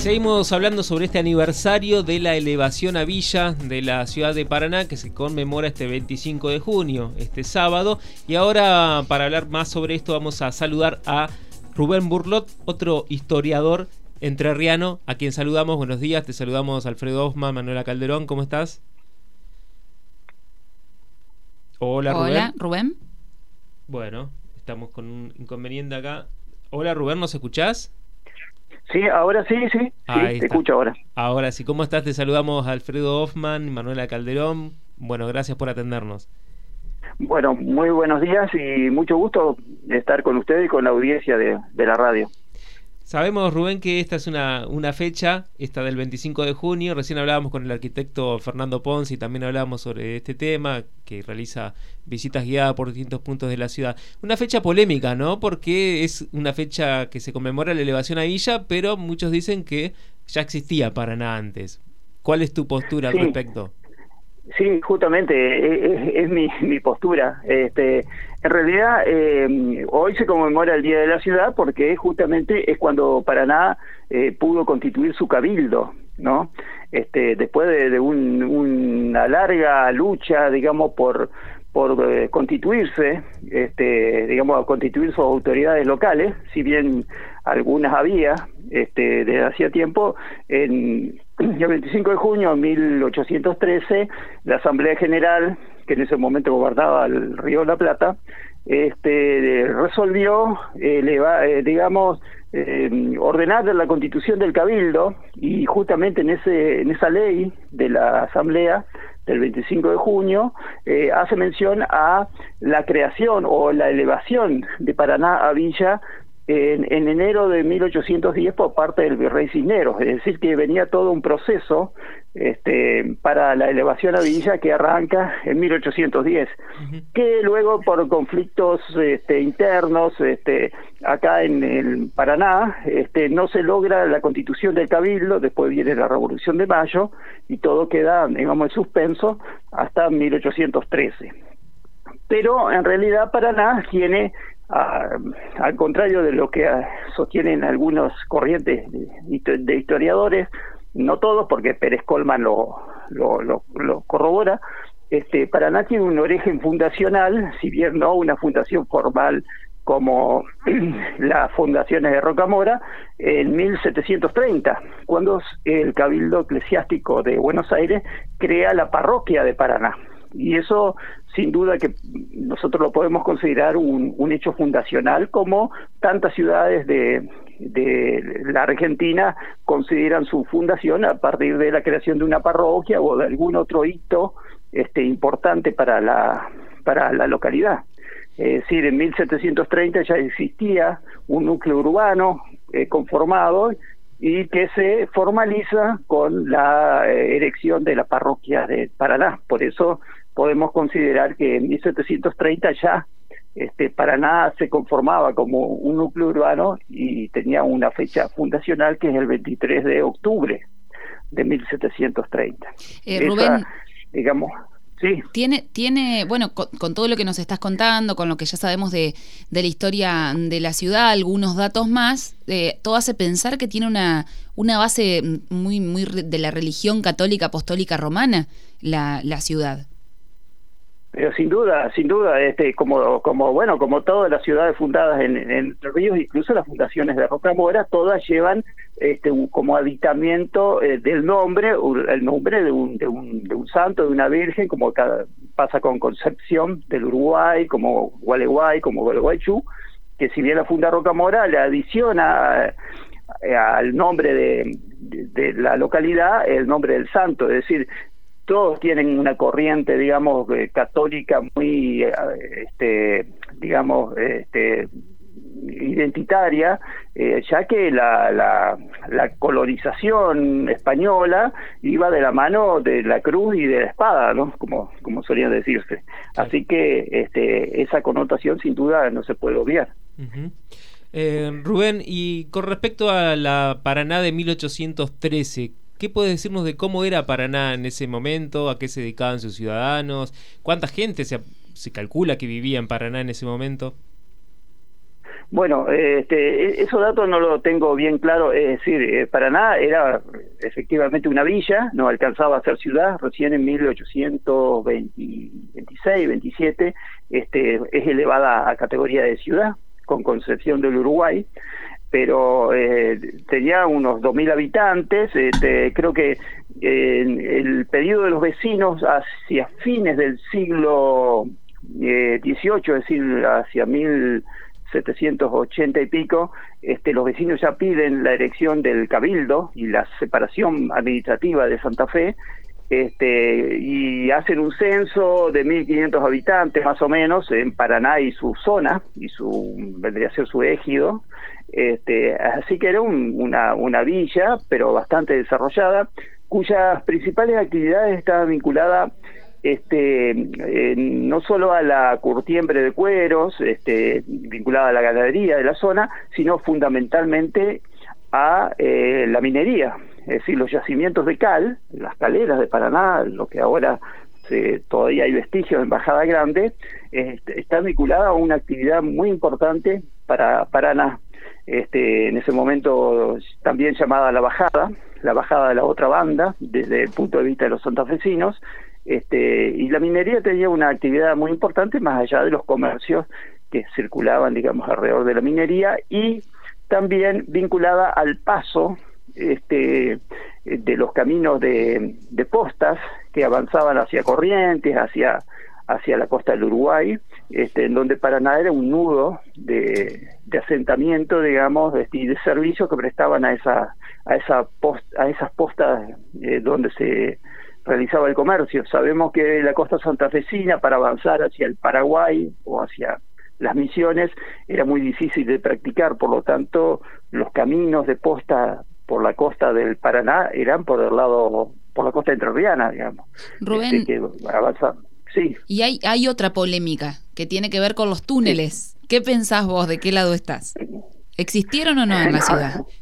seguimos hablando sobre este aniversario de la elevación a Villa de la ciudad de Paraná que se conmemora este 25 de junio, este sábado. Y ahora para hablar más sobre esto vamos a saludar a Rubén Burlot, otro historiador entrerriano, a quien saludamos. Buenos días, te saludamos Alfredo Osma, Manuela Calderón, ¿cómo estás? Hola Rubén. Hola Rubén. Bueno, estamos con un inconveniente acá. Hola Rubén, ¿nos escuchás? Sí, ahora sí, sí, te escucho ahora. Ahora sí, ¿cómo estás? Te saludamos Alfredo Hoffman Manuela Calderón. Bueno, gracias por atendernos. Bueno, muy buenos días y mucho gusto estar con ustedes y con la audiencia de la radio. Sabemos, Rubén, que esta es una, una, fecha, esta del 25 de junio. Recién hablábamos con el arquitecto Fernando Ponce y también hablábamos sobre este tema, que realiza visitas guiadas por distintos puntos de la ciudad. Una fecha polémica, ¿no? Porque es una fecha que se conmemora la elevación a Villa, pero muchos dicen que ya existía Paraná antes. ¿Cuál es tu postura al respecto? Sí, justamente es, mi, mi, postura. Este, en realidad, eh, hoy se conmemora el Día de la Ciudad porque justamente es cuando Paraná eh, pudo constituir su cabildo, ¿no? Este, después de, una larga lucha, digamos, por por eh, constituirse, este, digamos, constituir sus autoridades locales, si bien algunas había este, desde hacía tiempo, en el 25 de junio de 1813, la Asamblea General, que en ese momento gobernaba el Río de la Plata, este, resolvió, eh, digamos, eh, ordenar la constitución del Cabildo y justamente en, ese, en esa ley de la Asamblea del 25 de junio eh, hace mención a la creación o la elevación de Paraná a Villa en, enero de 1810 por parte del virrey Cisneros, es decir, que venía todo un proceso este, para la elevación a Villa que arranca en 1810, que luego por conflictos este, internos este, acá en el Paraná este, no se logra la constitución del Cabildo, después viene la Revolución de Mayo y todo queda, digamos, en suspenso hasta 1813 pero en realidad Paraná tiene al contrario de lo que sostienen algunos corrientes de, historiadores, no todos, porque Pérez Colman lo, lo, corrobora, este, Paraná tiene un origen fundacional, si bien no una fundación formal como las fundaciones de Rocamora, en 1730, cuando el Cabildo Eclesiástico de Buenos Aires crea la parroquia de Paraná y eso sin duda que nosotros lo podemos considerar un, un hecho fundacional como tantas ciudades de, de la Argentina consideran su fundación a partir de la creación de una parroquia o de algún otro hito este, importante para la, para la localidad. Es decir, en 1730 ya existía un núcleo urbano eh, conformado y que se formaliza con la eh, erección de la parroquia de Paraná. Por eso podemos considerar que en 1730 ya este, Paraná se conformaba como un núcleo urbano y tenía una fecha fundacional que es el 23 de octubre de 1730. Eh, Rubén, digamos, sí. Tiene, tiene, bueno, con, todo lo que nos estás contando, con lo que ya sabemos de, de la historia de la ciudad, algunos datos más, eh, todo hace pensar que tiene una, una base muy, muy de la religión católica apostólica romana, la, la ciudad. Pero sin duda, sin duda, este, como, como bueno, como todas las ciudades fundadas en, en Ríos, incluso las fundaciones de Rocamora, todas llevan este, como aditamiento eh, del nombre, el nombre de un, de un, de un santo, de una virgen, como pasa con Concepción del Uruguay, como Gualeguay, como Gualeguaychú, que si bien la funda Rocamora le adiciona eh, al nombre de, de, la localidad el nombre del santo, es decir, todos tienen una corriente, digamos, eh, católica muy, eh, este, digamos, este, identitaria, eh, ya que la, la, la, colonización española iba de la mano de la cruz y de la espada, ¿no? Como, como solían decirse. Así que este, esa connotación sin duda no se puede obviar. Rubén, y con respecto a la Paraná de 1813, ¿Qué puedes decirnos de cómo era Paraná en ese momento? ¿A qué se dedicaban sus ciudadanos? ¿Cuánta gente se, se calcula que vivía en Paraná en ese momento? Bueno, este, e, esos datos no lo tengo bien claro, es decir, eh, Paraná era efectivamente una villa, no alcanzaba a ser ciudad, recién en 1826, 27, este, es elevada a categoría de ciudad, con Concepción del Uruguay, pero eh, tenía unos 2.000 habitantes, este, creo que el pedido de los vecinos hacia fines del siglo XVIII, es decir, hacia 1780 y pico, este, los vecinos ya piden la elección del cabildo y la separación administrativa de Santa Fe, este, y hacen un censo de 1.500 habitantes más o menos en Paraná y su zona, y su vendría a ser su égido, este, así que era una, una villa, pero bastante desarrollada, cuyas principales actividades estaban vinculadas este, no solo a la curtiembre de cueros, este, vinculada a la ganadería de la zona, sino fundamentalmente a eh, la minería, es decir, los yacimientos de cal, las caleras de Paraná, lo que ahora todavía hay vestigios en Bajada Grande, este, está vinculada a una actividad muy importante para Paraná. Este, en ese momento también llamada la bajada, la bajada de la otra banda, desde el punto de vista de los santafesinos, este, y la minería tenía una actividad muy importante más allá de los comercios que circulaban, digamos, alrededor de la minería y también vinculada al paso este, de los caminos de, de postas que avanzaban hacia Corrientes, hacia hacia la costa del Uruguay, este, en donde Paraná era un nudo de, asentamiento, digamos, de, y de servicio que prestaban a esa a esa a esas postas eh, donde se realizaba el comercio. Sabemos que la costa santafesina para avanzar hacia el Paraguay o hacia las misiones era muy difícil de practicar, por lo tanto los caminos de posta por la costa del Paraná eran por el lado por la costa entrerriana, digamos. Rubén, este, que Sí. Y hay, hay otra polémica que tiene que ver con los túneles. ¿Qué pensás vos? ¿De qué lado estás? ¿Existieron o no en la ciudad?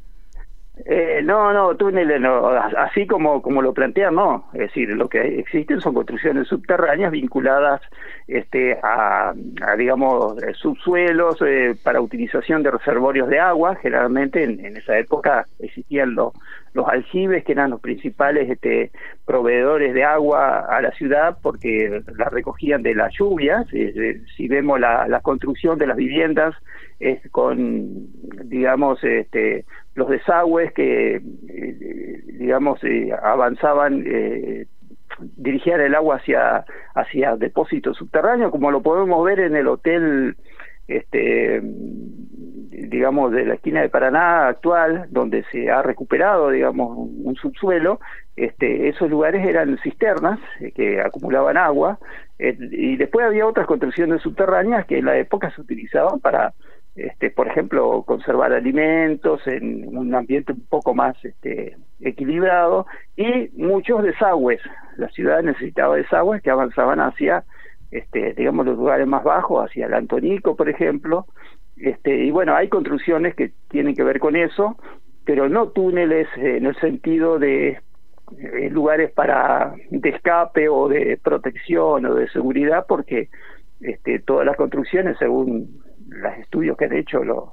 Eh, no, no, túneles no, así como, como lo plantean, no. Es decir, lo que existen son construcciones subterráneas vinculadas este, a, digamos, eh, subsuelos eh, para utilización de reservorios de agua. Generalmente en, esa época existían los, los aljibes, que eran los principales este, proveedores de agua a la ciudad, porque la recogían de las lluvias. si vemos la, la construcción de las viviendas, es con, digamos, este, los desagües que, eh, digamos, eh, avanzaban, dirigían el agua hacia, hacia depósitos subterráneos, como lo podemos ver en el hotel, este, digamos, de la esquina de Paraná actual, donde se ha recuperado, digamos, un, subsuelo, este, esos lugares eran cisternas que acumulaban agua, y después había otras construcciones subterráneas que en la época se utilizaban para este, por ejemplo, conservar alimentos en un ambiente un poco más este, equilibrado y muchos desagües. La ciudad necesitaba desagües que avanzaban hacia, este, digamos, los lugares más bajos, hacia el Antonico, por ejemplo. Este, y bueno, hay construcciones que tienen que ver con eso, pero no túneles en el sentido de eh, lugares para de escape o de protección o de seguridad, porque este, todas las construcciones, según los estudios que han hecho los,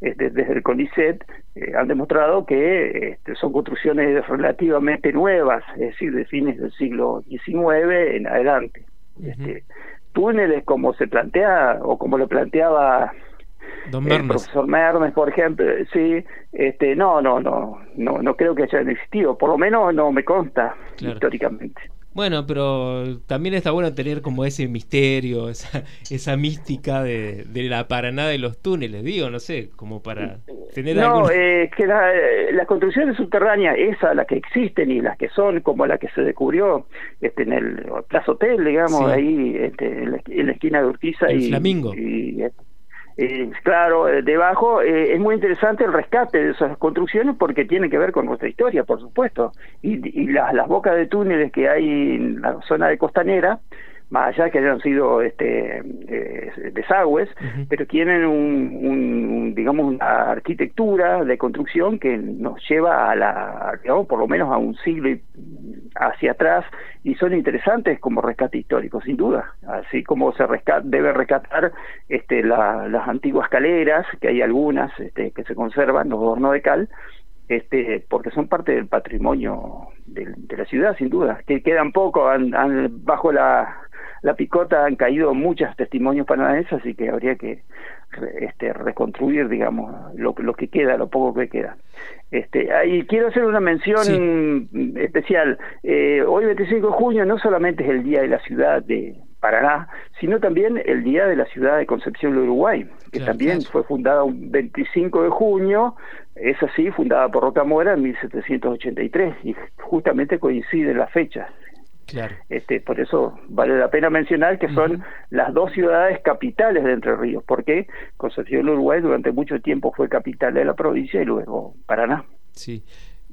este, desde el CONICET eh, han demostrado que este, son construcciones relativamente nuevas, es decir, de fines del siglo XIX en adelante. este, túneles como se plantea o como lo planteaba el profesor Mermes, por ejemplo, sí, este, no, no, no, no, no creo que hayan existido, por lo menos no me consta históricamente. Bueno, pero también está bueno tener como ese misterio, esa, esa mística de, la Paraná de los túneles, digo, no sé, como para tener No, eh, que las construcciones subterráneas, esas, las que existen y las que son, como la que se descubrió este, en el Plaza Hotel, digamos, ahí este, en, la, esquina de Urquiza y, Flamingo. y eh, claro, eh, debajo eh, es muy interesante el rescate de esas construcciones porque tiene que ver con nuestra historia, por supuesto. Y, las, las bocas de túneles que hay en la zona de Costanera, más allá que hayan sido este, desagües, pero tienen un, digamos, una arquitectura de construcción que nos lleva a la, digamos, por lo menos a un siglo y hacia atrás y son interesantes como rescate histórico, sin duda. Así como se debe rescatar este, las antiguas caleras, que hay algunas este, que se conservan, los hornos de cal, este, porque son parte del patrimonio de, la ciudad, sin duda, que quedan poco, han, bajo la, la picota han caído muchos testimonios paranaenses, así que habría que este, reconstruir, digamos, lo, lo que queda, lo poco que queda. Este, y quiero hacer una mención especial. Eh, hoy, 25 de junio, no solamente es el Día de la Ciudad de Paraná, sino también el Día de la Ciudad de Concepción del Uruguay, que también fue fundada un 25 de junio, es así, fundada por Rocamora en 1783, y justamente coincide la fecha. Claro. Este, por eso vale la pena mencionar que son las dos ciudades capitales de Entre Ríos, porque Concepción Uruguay durante mucho tiempo fue capital de la provincia y luego Paraná. Sí.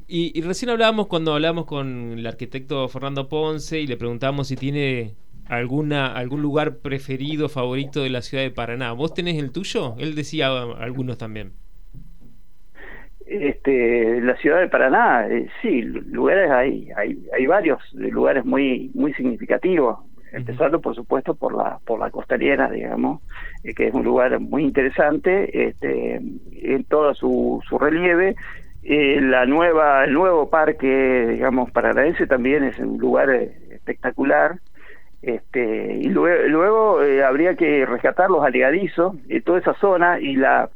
Y, recién hablábamos cuando hablamos con el arquitecto Fernando Ponce y le preguntamos si tiene alguna algún lugar preferido, favorito de la ciudad de Paraná. ¿Vos tenés el tuyo? Él decía algunos también este, la ciudad de Paraná, eh, sí, lugares hay, hay, hay varios lugares muy, muy significativos, empezando por supuesto por la, por la costanera, digamos, eh, que es un lugar muy interesante, este, en todo su, su relieve. Eh, la nueva, el nuevo parque, digamos, paranaense también es un lugar espectacular. Este, y luego, luego habría que rescatar los alegadizos, toda esa zona y la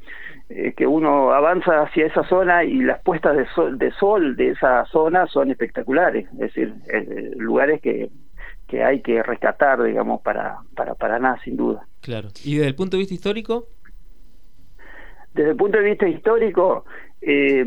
eh, que uno avanza hacia esa zona y las puestas de sol, de sol de esa zona son espectaculares, es decir, eh, lugares que, que hay que rescatar, digamos, para, para Paraná, sin duda. Claro. ¿Y desde el punto de vista histórico? Desde el punto de vista histórico, eh,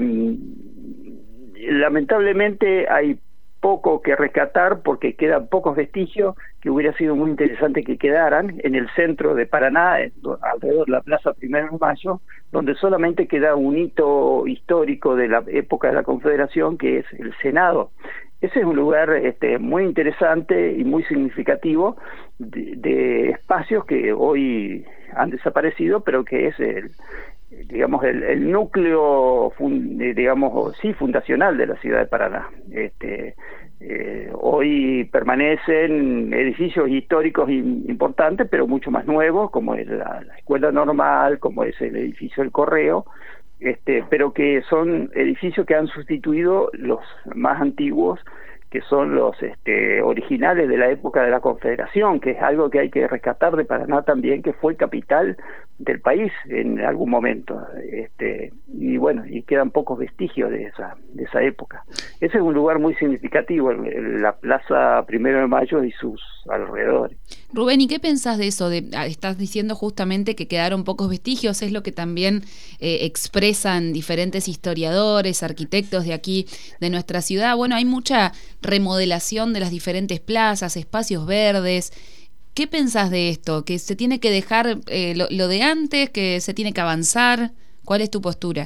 lamentablemente hay poco que rescatar porque quedan pocos vestigios que hubiera sido muy interesante que quedaran en el centro de Paraná, alrededor de la Plaza Primero de Mayo, donde solamente queda un hito histórico de la época de la Confederación, que es el Senado. Ese es un lugar este, muy interesante y muy significativo de, de espacios que hoy han desaparecido, pero que es el, digamos el, el núcleo digamos sí fundacional de la ciudad de Paraná. Este eh, hoy permanecen edificios históricos importantes pero mucho más nuevos como es la, la, escuela normal como es el edificio del correo este pero que son edificios que han sustituido los más antiguos que son los este, originales de la época de la Confederación, que es algo que hay que rescatar de Paraná también, que fue capital del país en algún momento. Este, y bueno, y quedan pocos vestigios de esa, de esa época. Ese es un lugar muy significativo, la Plaza Primero de Mayo y sus alrededores. Rubén, ¿y qué pensás de eso? De, ah, estás diciendo justamente que quedaron pocos vestigios, es lo que también eh, expresan diferentes historiadores, arquitectos de aquí, de nuestra ciudad. Bueno, hay mucha remodelación de las diferentes plazas, espacios verdes. ¿Qué pensás de esto? ¿Que se tiene que dejar eh, lo, de antes? ¿Que se tiene que avanzar? ¿Cuál es tu postura?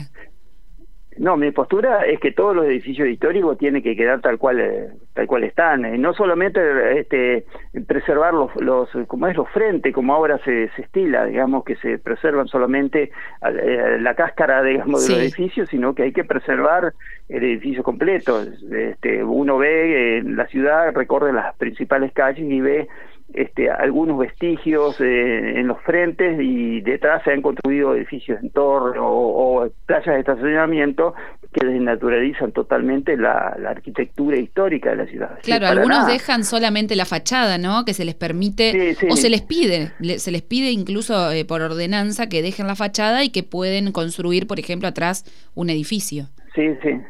No, mi postura es que todos los edificios históricos tienen que quedar tal cual eh, tal cual están, y no solamente este preservar los, los como es los frentes, como ahora se, se estila, digamos que se preservan solamente eh, la cáscara, digamos, de los edificios, sino que hay que preservar el edificio completo. Este, uno ve en la ciudad, recorre las principales calles y ve este, algunos vestigios eh, en los frentes y detrás se han construido edificios en torre o, playas de estacionamiento que desnaturalizan totalmente la, arquitectura histórica de la ciudad. Claro, algunos dejan solamente la fachada, ¿no? Que se les permite o se les pide, se les pide incluso eh, por ordenanza que dejen la fachada y que pueden construir, por ejemplo, atrás un edificio. Sí, sí.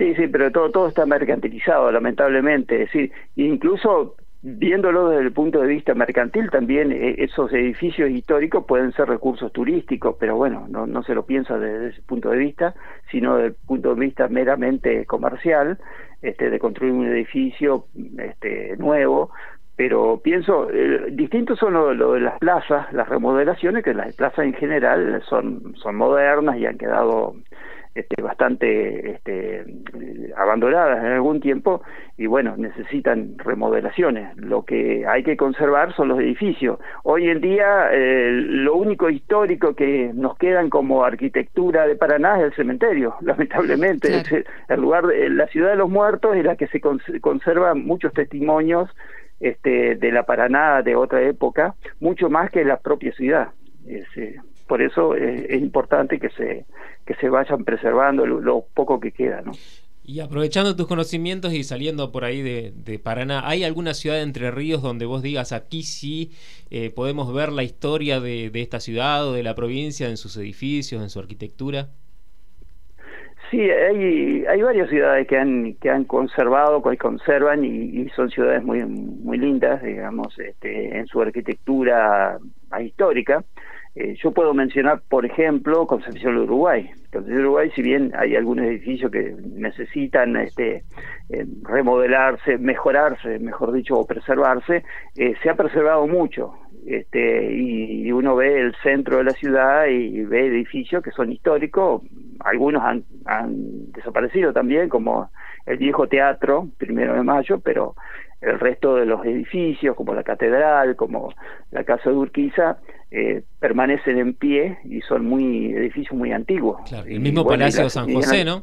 Sí, sí, pero todo, todo está mercantilizado, lamentablemente. Es decir, incluso viéndolo desde el punto de vista mercantil, también eh, esos edificios históricos pueden ser recursos turísticos, pero bueno, no, no se lo piensa desde ese punto de vista, sino desde el punto de vista meramente comercial, este, de construir un edificio este, nuevo. Pero pienso, eh, distintos son lo, de las plazas, las remodelaciones, que las plazas en general son, son modernas y han quedado este, bastante este, abandonadas en algún tiempo y bueno, necesitan remodelaciones. Lo que hay que conservar son los edificios. Hoy en día eh, lo único histórico que nos quedan como arquitectura de Paraná es el cementerio, lamentablemente. El lugar, la ciudad de los muertos es la que se conservan muchos testimonios este, de la Paraná de otra época, mucho más que la propia ciudad. Eh, por eso es, importante que se, que se vayan preservando lo, poco que queda. ¿no? Y aprovechando tus conocimientos y saliendo por ahí de, Paraná, ¿hay alguna ciudad de Entre Ríos donde vos digas aquí sí eh, podemos ver la historia de, esta ciudad o de la provincia en sus edificios, en su arquitectura? Sí, hay, hay varias ciudades que han que han conservado, que conservan y, son ciudades muy muy lindas, digamos, este, en su arquitectura histórica. Eh, yo puedo mencionar, por ejemplo, Concepción del Uruguay. Concepción del Uruguay, si bien hay algunos edificios que necesitan este, eh, remodelarse, mejorarse, mejor dicho, o preservarse, eh, se ha preservado mucho. Este, y, uno ve el centro de la ciudad y ve edificios que son históricos, algunos han, han desaparecido también, como el viejo teatro, primero de mayo, pero el resto de los edificios, como la catedral, como la casa de Urquiza, eh, permanecen en pie y son muy edificios muy antiguos. el mismo Palacio San José, ¿no?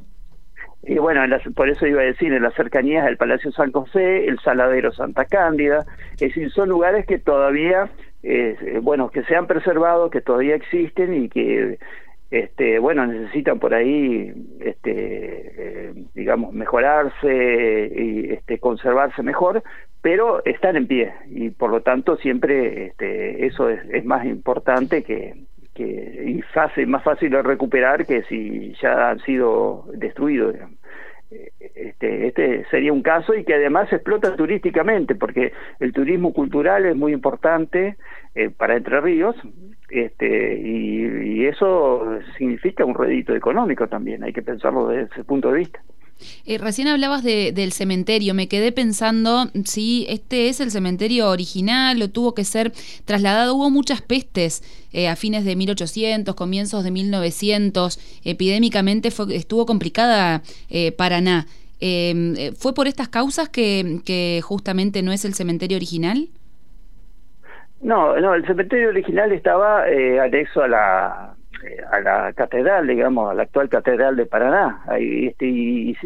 Y bueno, por eso iba a decir, en las cercanías del Palacio San José, el Saladero Santa Cándida, es decir, son lugares que todavía, eh, bueno, que se han preservado, que todavía existen y que este, bueno, necesitan por ahí, este, eh, digamos, mejorarse y este, conservarse mejor, pero están en pie y por lo tanto siempre este, eso es, más importante que, que y fácil, más fácil de recuperar que si ya han sido destruidos. Este, este sería un caso y que además explota turísticamente porque el turismo cultural es muy importante eh, para Entre Ríos este, y, eso significa un rédito económico también, hay que pensarlo desde ese punto de vista. Eh, recién hablabas del cementerio, me quedé pensando si este es el cementerio original o tuvo que ser trasladado. Hubo muchas pestes eh, a fines de 1800, comienzos de 1900, epidémicamente fue, estuvo complicada eh, Paraná. Em, ¿Fue por estas causas que, justamente no es el cementerio original? No, no, el cementerio original estaba eh, anexo a la eh, a la catedral, digamos, a la actual catedral de Paraná. Ahí, este, y,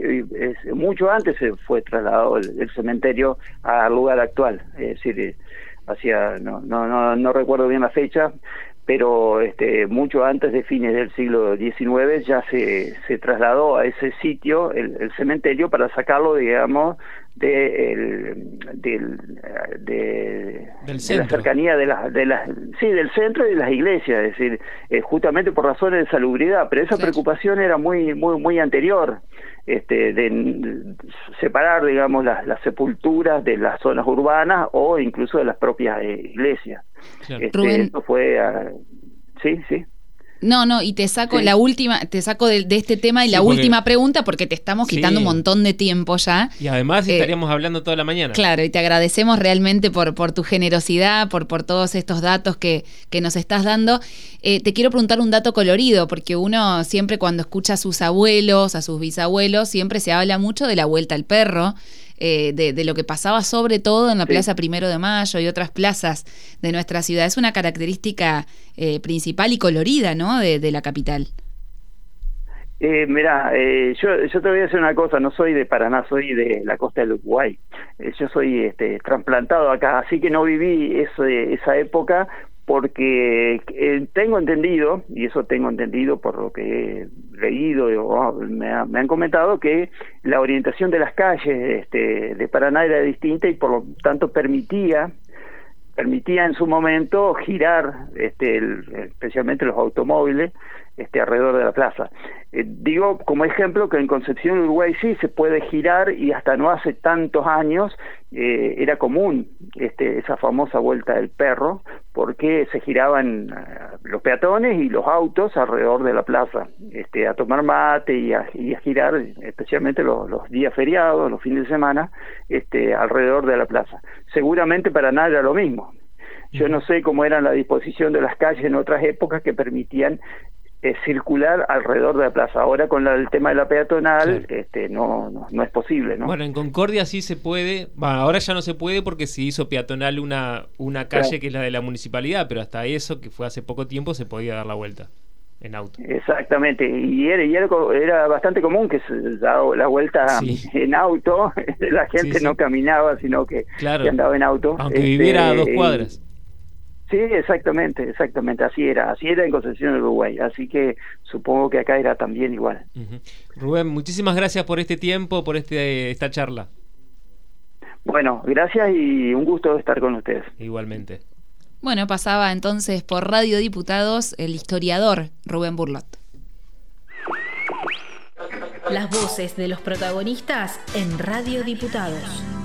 mucho antes se fue trasladado el, cementerio al lugar actual, es decir, eh, hacia no, no, no, no recuerdo bien la fecha, pero este, mucho antes de fines del siglo XIX ya se, se trasladó a ese sitio el, cementerio para sacarlo, digamos, de, el, del, de, la cercanía de las, de las, sí, del centro y de las iglesias, es decir, eh, justamente por razones de salubridad, pero esa preocupación era muy, muy, muy anterior. Este, de separar, digamos, las, las sepulturas de las zonas urbanas o incluso de las propias eh, iglesias. Este, esto fue, sí, sí. No, no, y te saco la última, te saco de, este tema y la última pregunta porque te estamos quitando un montón de tiempo ya. Y además eh, estaríamos hablando toda la mañana. Claro, y te agradecemos realmente por, por tu generosidad, por, por todos estos datos que, que nos estás dando. Eh, te quiero preguntar un dato colorido, porque uno siempre cuando escucha a sus abuelos, a sus bisabuelos, siempre se habla mucho de la vuelta al perro. Eh, de, lo que pasaba sobre todo en la Plaza Primero de Mayo y otras plazas de nuestra ciudad. Es una característica eh, principal y colorida, ¿no?, de, la capital. Eh, mira, eh, yo, yo te voy a decir una cosa, no soy de Paraná, soy de la costa del Uruguay. yo soy este, trasplantado acá, así que no viví esa época, porque eh, tengo entendido, y eso tengo entendido por lo que he leído o me, han comentado, que la orientación de las calles este, de Paraná era distinta y por lo tanto permitía permitía en su momento girar este, especialmente los automóviles este, alrededor de la plaza. Eh, digo como ejemplo que en Concepción, Uruguay sí se puede girar y hasta no hace tantos años eh, era común este, esa famosa vuelta del perro porque se giraban eh, los peatones y los autos alrededor de la plaza este, a tomar mate y a, girar especialmente los, los, días feriados, los fines de semana este, alrededor de la plaza. Seguramente para nada era lo mismo. Yo no sé cómo era la disposición de las calles en otras épocas que permitían circular alrededor de la plaza. Ahora con el tema de la peatonal este, no, no, es posible. ¿no? Bueno, en Concordia sí se puede, bueno, ahora ya no se puede porque se hizo peatonal una, una calle que es la de la municipalidad, pero hasta eso, que fue hace poco tiempo, se podía dar la vuelta en auto. Exactamente, y era, era, bastante común que se daba la vuelta en auto, la gente no caminaba, sino que, andaba en auto. Aunque viviera a dos este, cuadras. Sí, exactamente, exactamente, así era, así era en Concepción del Uruguay, así que supongo que acá era también igual. Rubén, muchísimas gracias por este tiempo, por este esta charla. Bueno, gracias y un gusto estar con ustedes. Igualmente. Bueno, pasaba entonces por Radio Diputados el historiador Rubén Burlot. Las voces de los protagonistas en Radio Diputados.